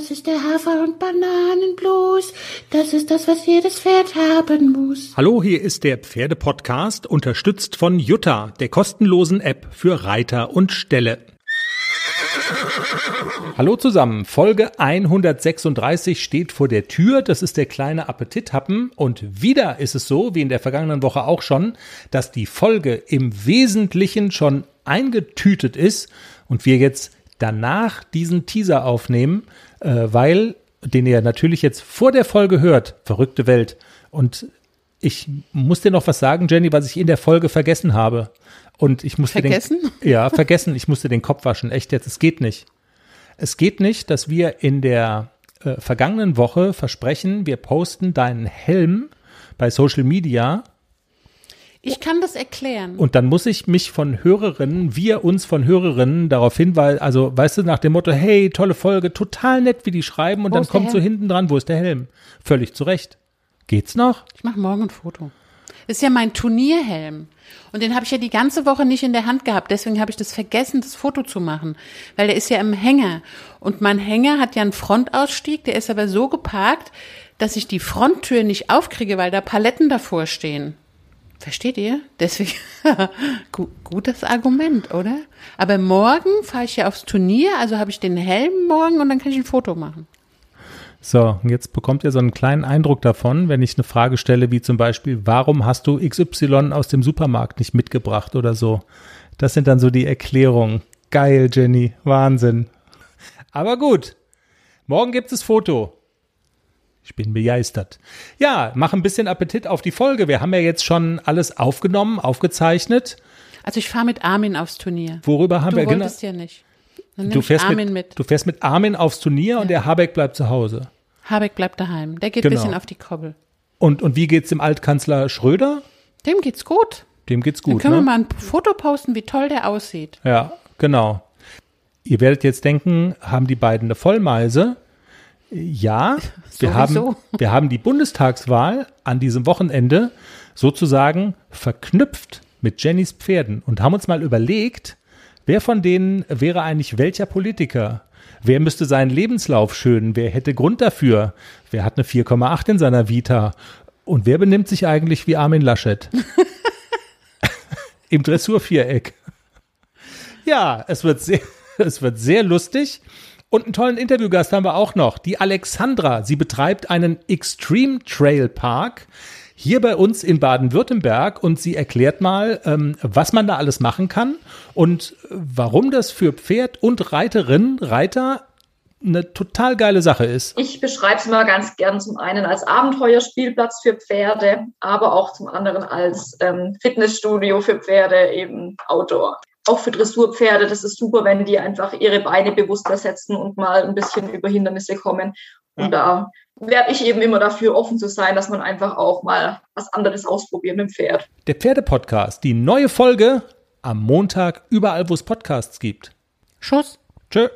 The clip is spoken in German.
Das ist der Hafer- und Bananenblues. Das ist das, was jedes Pferd haben muss. Hallo, hier ist der Pferdepodcast, unterstützt von Jutta, der kostenlosen App für Reiter und Ställe. Hallo zusammen, Folge 136 steht vor der Tür, das ist der kleine Appetithappen und wieder ist es so, wie in der vergangenen Woche auch schon, dass die Folge im Wesentlichen schon eingetütet ist und wir jetzt danach diesen Teaser aufnehmen, äh, weil, den ihr natürlich jetzt vor der Folge hört, verrückte Welt. Und ich muss dir noch was sagen, Jenny, was ich in der Folge vergessen habe. Und ich musste vergessen? Den, ja, vergessen. Ich musste den Kopf waschen. Echt jetzt, es geht nicht. Es geht nicht, dass wir in der äh, vergangenen Woche versprechen, wir posten deinen Helm bei Social Media ich kann das erklären. Und dann muss ich mich von Hörerinnen, wir uns von Hörerinnen darauf hinweisen, also weißt du, nach dem Motto, hey, tolle Folge, total nett, wie die schreiben und wo dann kommt so hinten dran, wo ist der Helm? Völlig zurecht. Geht's noch? Ich mache morgen ein Foto. Das ist ja mein Turnierhelm. Und den habe ich ja die ganze Woche nicht in der Hand gehabt. Deswegen habe ich das vergessen, das Foto zu machen. Weil der ist ja im Hänger. Und mein Hänger hat ja einen Frontausstieg, der ist aber so geparkt, dass ich die Fronttür nicht aufkriege, weil da Paletten davor stehen. Versteht ihr? Deswegen, gutes Argument, oder? Aber morgen fahre ich ja aufs Turnier, also habe ich den Helm morgen und dann kann ich ein Foto machen. So, jetzt bekommt ihr so einen kleinen Eindruck davon, wenn ich eine Frage stelle, wie zum Beispiel, warum hast du XY aus dem Supermarkt nicht mitgebracht oder so? Das sind dann so die Erklärungen. Geil, Jenny. Wahnsinn. Aber gut. Morgen gibt es Foto. Ich bin begeistert. Ja, mach ein bisschen Appetit auf die Folge. Wir haben ja jetzt schon alles aufgenommen, aufgezeichnet. Also ich fahre mit Armin aufs Turnier. Worüber haben du wir genau? Du ja nicht. du fährst mit, mit, Du fährst mit Armin aufs Turnier ja. und der Habeck bleibt zu Hause. Habeck bleibt daheim. Der geht ein genau. bisschen auf die Kobbel. Und, und wie geht's dem Altkanzler Schröder? Dem geht's gut. Dem geht's gut. Dann können ne? wir mal ein Foto posten, wie toll der aussieht. Ja, genau. Ihr werdet jetzt denken, haben die beiden eine Vollmeise? Ja, wir haben, wir haben die Bundestagswahl an diesem Wochenende sozusagen verknüpft mit Jennys Pferden und haben uns mal überlegt, wer von denen wäre eigentlich welcher Politiker? Wer müsste seinen Lebenslauf schönen? Wer hätte Grund dafür? Wer hat eine 4,8 in seiner Vita? Und wer benimmt sich eigentlich wie Armin Laschet? Im Dressurviereck. Ja, es wird sehr, es wird sehr lustig. Und einen tollen Interviewgast haben wir auch noch, die Alexandra. Sie betreibt einen Extreme Trail Park hier bei uns in Baden-Württemberg und sie erklärt mal, ähm, was man da alles machen kann und warum das für Pferd und Reiterin, Reiter eine total geile Sache ist. Ich beschreibe es mal ganz gern zum einen als Abenteuerspielplatz für Pferde, aber auch zum anderen als ähm, Fitnessstudio für Pferde, eben Outdoor auch für Dressurpferde, das ist super, wenn die einfach ihre Beine bewusster setzen und mal ein bisschen über Hindernisse kommen. Und da werde ich eben immer dafür offen zu sein, dass man einfach auch mal was anderes ausprobiert mit dem Pferd. Der Pferdepodcast, die neue Folge am Montag überall, wo es Podcasts gibt. Schuss. Tschö.